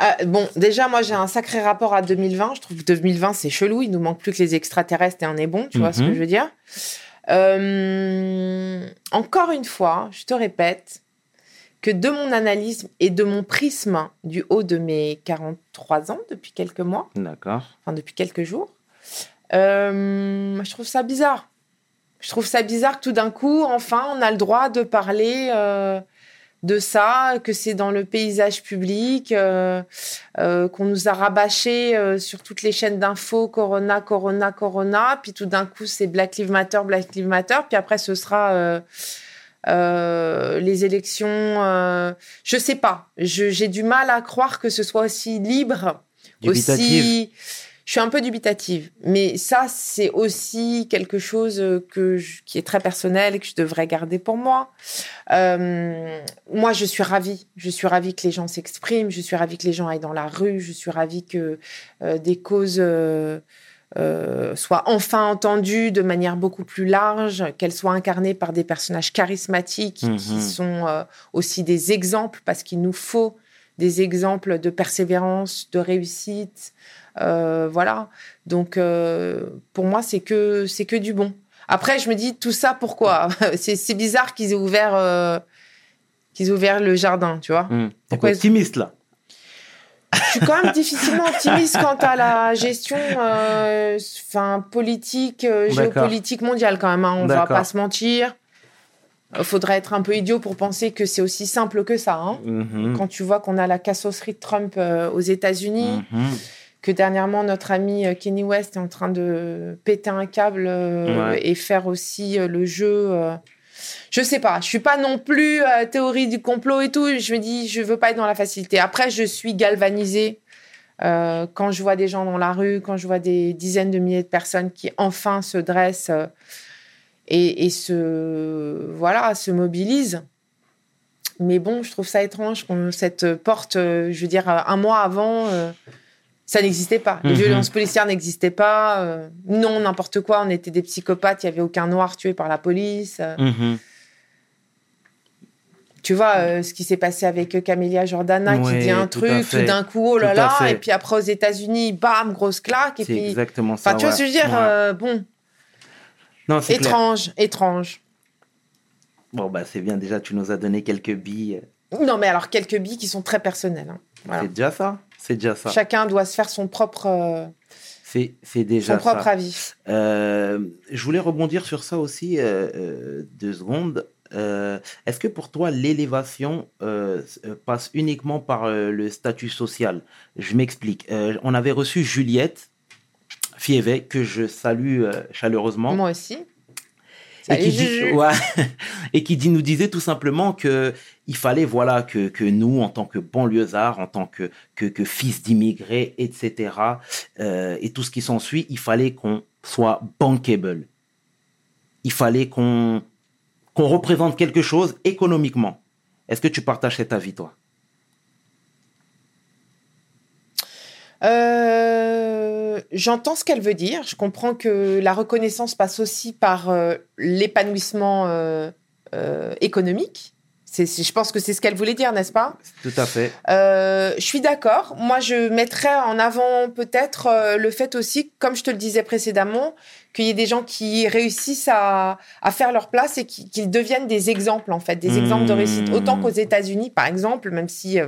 Euh, bon, déjà, moi, j'ai un sacré rapport à 2020. Je trouve que 2020, c'est chelou. Il nous manque plus que les extraterrestres et on est bon. Tu vois ce que Mhm. je veux dire Euh, Encore une fois, je te répète que de mon analyse et de mon prisme du haut de mes 43 ans, depuis quelques mois, D'accord. enfin depuis quelques jours, euh, je trouve ça bizarre. Je trouve ça bizarre que tout d'un coup, enfin, on a le droit de parler de ça, que c'est dans le paysage public, euh, euh, qu'on nous a rabâché euh, sur toutes les chaînes d'infos, Corona, Corona, Corona, puis tout d'un coup, c'est Black Lives Matter, Black Lives Matter, puis après, ce sera... les élections, je sais pas. J'ai du mal à croire que ce soit aussi libre Dubitative. aussi. Je suis un peu dubitative, mais ça, c'est aussi quelque chose que je- qui est très personnel et que je devrais garder pour moi. Euh, moi, je suis ravie. Je suis ravie que les gens s'expriment. Je suis ravie que les gens aillent dans la rue. Je suis ravie que euh, des causes euh, euh, soient enfin entendues de manière beaucoup plus large, qu'elles soient incarnées par des personnages charismatiques Mhm. qui sont euh, aussi des exemples, parce qu'il nous faut des exemples de persévérance, de réussite. Euh, voilà. Donc, euh, pour moi, c'est que, c'est que du bon. Après, je me dis, tout ça, pourquoi? C'est, bizarre qu'ils aient ouvert, euh, qu'ils aient ouvert le jardin, tu vois. T'es Pourquoi- optimiste là? Je suis quand même difficilement optimiste quant à la gestion euh, enfin, politique, euh, géopolitique mondiale quand même. hein. On va pas se mentir. Il faudrait être un peu idiot pour penser que c'est aussi simple que ça. hein. Mhm. Quand tu vois qu'on a la cassosserie de Trump aux États-Unis, Mhm. Que dernièrement notre ami euh, Kenny West est en train de péter un câble euh, Ouais. et faire aussi euh, le jeu. je sais pas, je suis pas non plus théorie du complot et tout. Je me dis, je veux pas être dans la facilité. Après, je suis galvanisée euh, quand je vois des gens dans la rue, quand je vois des dizaines de milliers de personnes qui enfin se dressent euh, et, et se voilà, se mobilisent. Mais bon, je trouve ça étrange qu'on cette porte, euh, je veux dire, un mois avant, ça n'existait pas. Les Mhm. violences policières n'existaient pas. euh, non, n'importe quoi. On était des psychopathes. Il y avait aucun noir tué par la police. euh. Mhm. Tu vois euh, ce qui s'est passé avec Camélia Jordana qui dit un tout truc, tout d'un coup, oh là là, et puis après aux États-Unis, bam, grosse claque, et puis. exactement ça. Tu vois ouais. ce que je veux dire Ouais. Bon, Non, c'est clair. étrange, étrange. Bon, bah, c'est bien déjà, tu nous as donné quelques billes. Non, mais alors quelques billes qui sont très personnelles. hein. Voilà. C'est déjà ça. C'est déjà ça. Chacun doit se faire son propre, euh, C'est c'est déjà son propre ça. avis. Euh, je voulais rebondir sur ça aussi euh, deux secondes. Euh, Est-ce que pour toi, l'élévation passe uniquement par le statut social? Je m'explique. On avait reçu Juliette Fievet, que je salue chaleureusement. Moi aussi. Et qui, dit, ouais, et qui dit, nous disait tout simplement que il fallait voilà que, que nous, en tant que banlieusards, en tant que, que, que fils d'immigrés, etc., euh, et tout ce qui s'ensuit, il fallait qu'on soit bankable. Il fallait qu'on qu'on représente quelque chose économiquement. Est-ce que tu partages cet avis, toi? Euh, J'entends ce qu'elle veut dire. Je comprends que la reconnaissance passe aussi par euh, l'épanouissement euh, euh, économique. C'est- je pense que c'est ce qu'elle voulait dire, n'est-ce pas? Tout à fait. Euh, Je suis d'accord. Moi, je mettrais en avant peut-être euh, le fait aussi, comme je te le disais précédemment, qu'il y ait des gens qui réussissent à, à faire leur place et qui- qu'ils deviennent des exemples, en fait, des exemples de réussite. Mmh. Autant qu'aux États-Unis, par exemple, même si euh,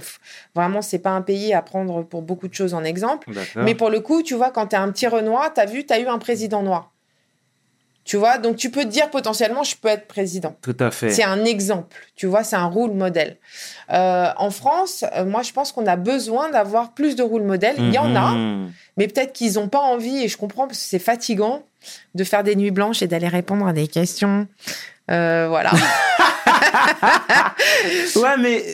vraiment, c'est pas un pays à prendre pour beaucoup de choses en exemple. Mais pour le coup, tu vois, quand tu es un petit Renoir, tu as vu, tu as eu un président noir. Tu vois, donc tu peux te dire potentiellement, je peux être président. Tout à fait. C'est un exemple, tu vois, c'est un rôle modèle. Euh, en France, euh, moi, je pense qu'on a besoin d'avoir plus de rôle modèles. Il y en a, Mhm. mais peut-être qu'ils n'ont pas envie, et je comprends parce que c'est fatigant de faire des nuits blanches et d'aller répondre à des questions. Euh, voilà. ouais, mais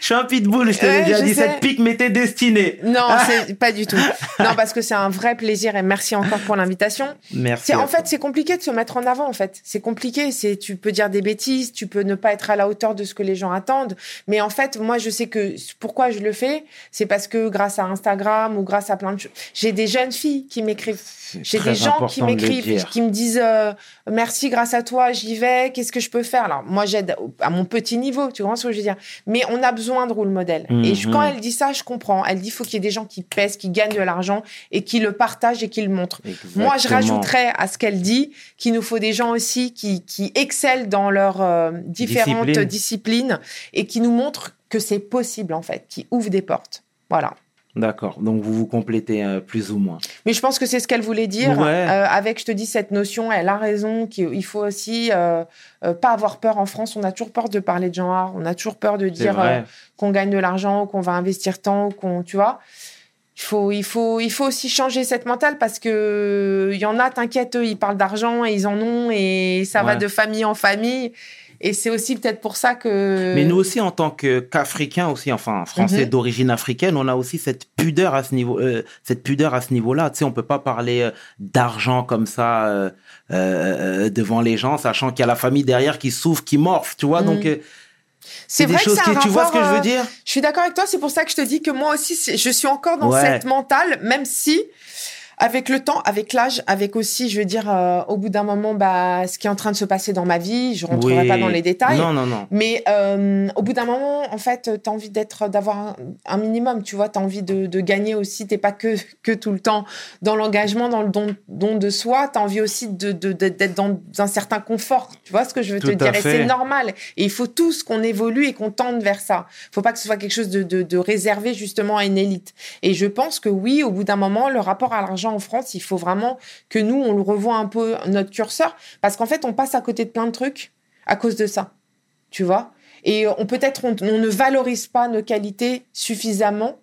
je suis un pitbull, je te l'ai Ouais, déjà dit, sais. cette pique m'était destinée. Non, c'est pas du tout. Non, parce que c'est un vrai plaisir et merci encore pour l'invitation. Merci. En fait c'est compliqué de se mettre en avant en fait. C'est compliqué, c'est tu peux dire des bêtises, tu peux ne pas être à la hauteur de ce que les gens attendent, mais en fait moi je sais que pourquoi je le fais, c'est parce que grâce à Instagram ou grâce à plein de choses, j'ai des jeunes filles qui m'écrivent. J'ai des gens qui m'écrivent, qui me disent euh, merci grâce à toi, j'y vais, qu'est-ce que je peux faire? Alors moi j'aide à mon petit niveau, tu comprends ce que je veux dire? Mais on a besoin de rôle modèle. Et je- Mhm. quand elle dit ça, je comprends. Elle dit faut qu'il y ait des gens qui pèsent, qui gagnent de l'argent et qui le partagent et qui le montrent. Moi, je rajouterais à ce qu'elle dit qu'il nous faut des gens aussi qui, qui excellent dans leurs euh, différentes Discipline. disciplines et qui nous montrent que c'est possible, en fait, qui ouvrent des portes. Voilà. D'accord, donc vous vous complétez euh, plus ou moins. Mais je pense que c'est ce qu'elle voulait dire. Ouais. Euh, avec, je te dis, cette notion, elle a raison, qu'il faut aussi euh, pas avoir peur en France. On a toujours peur de parler de genre, on a toujours peur de dire qu'on gagne de l'argent, ou qu'on va investir tant, ou qu'on, tu vois. Il faut, il, faut, il faut aussi changer cette mentale parce que il y en a, t'inquiète, eux, ils parlent d'argent et ils en ont et ça va de famille en famille. Et c'est aussi peut-être pour ça que. Mais nous aussi, en tant qu'Africains aussi, enfin Français Mhm. d'origine africaine, on a aussi cette pudeur à ce niveau, euh, cette pudeur à ce niveau-là. Tu sais, on peut pas parler euh, d'argent comme ça euh, devant les gens, sachant qu'il y a la famille derrière qui souffre, qui morfe. Tu vois, Mhm. donc euh, c'est vrai que un qui, tu vois ce que je veux dire? Je suis d'accord avec toi, c'est pour ça que je te dis que moi aussi, je suis encore dans Ouais. cette mentale, même si, avec le temps, avec l'âge, avec aussi, je veux dire, euh, au bout d'un moment, bah, ce qui est en train de se passer dans ma vie, je rentrerai Oui. pas dans les détails. Non, non, non. Mais euh, au bout d'un moment, en fait, tu as envie d'être, d'avoir un, un minimum, tu vois, tu as envie de, de gagner aussi, t'es pas que, que tout le temps dans l'engagement, dans le don, don de soi, tu as envie aussi de, d'être dans un certain confort, tu vois ce que je veux Tout te dire, et fait. c'est normal. Et il faut tous qu'on évolue et qu'on tende vers ça. faut pas que ce soit quelque chose de, de, de réservé justement à une élite. Et je pense que oui, au bout d'un moment, le rapport à l'argent en France, il faut vraiment que nous, on le revoie un peu notre curseur, parce qu'en fait, on passe à côté de plein de trucs à cause de ça tu vois. Et on peut-être on, on ne valorise pas nos qualités suffisamment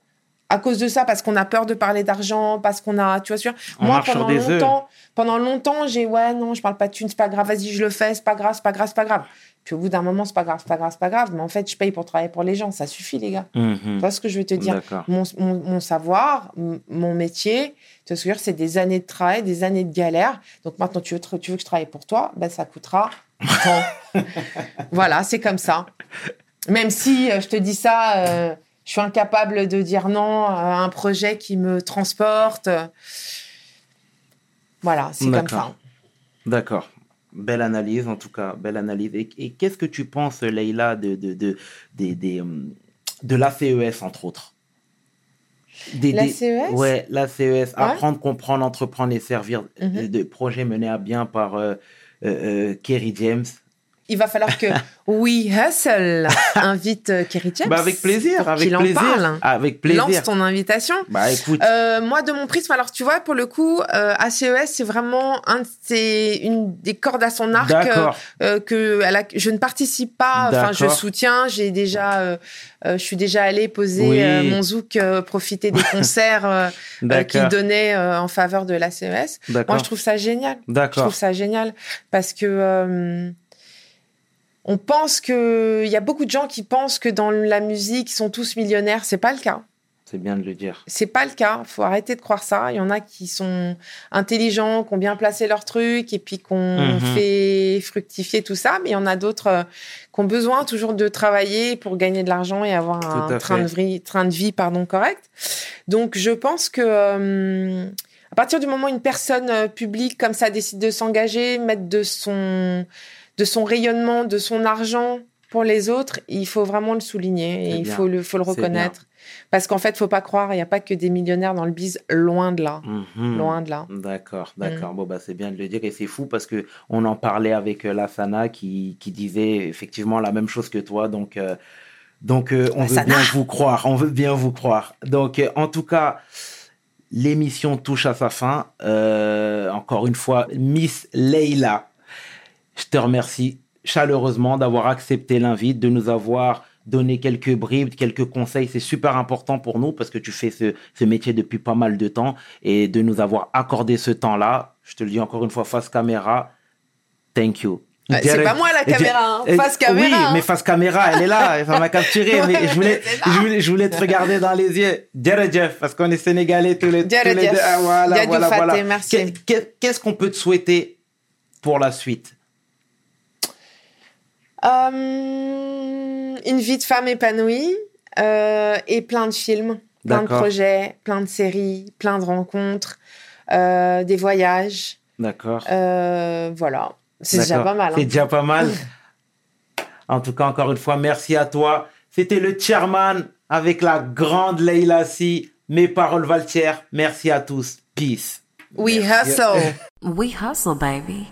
à cause de ça, parce qu'on a peur de parler d'argent, parce qu'on a, tu vois, sûr. Moi, pendant longtemps, pendant longtemps, j'ai ouais non, je parle pas de thunes, c'est pas grave, vas-y, je le fais, c'est pas grave, c'est pas grave, c'est pas grave. Puis au bout d'un moment, c'est pas grave, c'est pas grave, c'est pas grave. Mais en fait, je paye pour travailler pour les gens, ça suffit, les gars. Tu vois ce que je veux te dire? Mon, mon, mon savoir, mon métier, tu vois ce que je veux dire, c'est des années de travail, des années de galère. Donc maintenant, tu veux, tu veux que je travaille pour toi, ben ça coûtera tant. voilà, c'est comme ça. Même si euh, je te dis ça, euh, je suis incapable de dire non à un projet qui me transporte. Voilà, c'est comme ça. D'accord. Belle analyse, en tout cas, belle analyse. Et, et qu'est-ce que tu penses, Leïla, de, de, hum, de l'ACES, entre autres? Des- La des- CES Ouais, l'ACES, apprendre, comprendre, entreprendre et servir, euh, de projets menés à bien par euh, euh, euh, Kerry James. Il va falloir que We Hustle invite euh, Kerry James. Bah, avec plaisir, avec en plaisir. parle. Avec plaisir. Lance ton invitation. Bah écoute, Euh, moi, de mon prisme, alors tu vois, pour le coup, euh, ACES, c'est vraiment un de ses- une des cordes à son arc euh, que elle a- je ne participe pas. Enfin, je soutiens. J'ai déjà, je suis déjà allée poser Oui. mon zouk, profiter des concerts qu'il donnait en faveur de l'ACES. Moi, je trouve ça génial. Je D'accord. trouve ça génial parce que on pense que il y a beaucoup de gens qui pensent que dans la musique, ils sont tous millionnaires. C'est pas le cas. C'est bien de le dire. C'est pas le cas. Faut arrêter de croire ça. Il y en a qui sont intelligents, qui ont bien placé leur truc et puis qu'on Mhm. fait fructifier tout ça. Mais il y en a d'autres euh, qui ont besoin toujours de travailler pour gagner de l'argent et avoir Tout un train de, vie, train de vie pardon, correct. Donc, je pense que euh, à partir du moment où une personne euh, publique comme ça décide de s'engager, mettre de son, de son rayonnement, de son argent pour les autres, il faut vraiment le souligner et il bien. faut le, faut le reconnaître. Parce qu'en fait, faut pas croire, il n'y a pas que des millionnaires dans le biz, loin de là. Mhm. Loin de là. D'accord, Mm. d'accord. Bon, bah, c'est bien de le dire. Et c'est fou parce que on en parlait avec euh, Lassana qui, qui disait effectivement la même chose que toi. Donc, euh, donc euh, on veut bien vous croire. On veut bien vous croire. Donc, euh, en tout cas, l'émission touche à sa fin. Encore une fois, Miss Leila, je te remercie chaleureusement d'avoir accepté l'invite, de nous avoir donné quelques bribes, quelques conseils. C'est super important pour nous parce que tu fais ce, ce métier depuis pas mal de temps et de nous avoir accordé ce temps-là. Je te le dis encore une fois face caméra. Thank you. C'est pas moi la caméra, hein. face caméra. Oui, hein. mais face caméra, elle est là, ça m'a capturé. Ouais, mais je voulais, c'est là. je voulais, je voulais te regarder dans les yeux. Jeff, parce qu'on est sénégalais tous les, tous les deux. Ah, voilà, voilà, voilà. Qu'est-ce qu'on peut te souhaiter pour la suite? Une vie de femme épanouie euh, et plein de films, plein de projets, plein de séries, plein de rencontres, euh, des voyages. D'accord. Euh, voilà, c'est déjà pas mal. hein. C'est déjà pas mal. En tout cas, encore une fois, merci à toi. C'était le chairman avec la grande Leila Si. Mes paroles valent cher. Merci à tous. Peace. We Merci. hustle. We hustle, baby.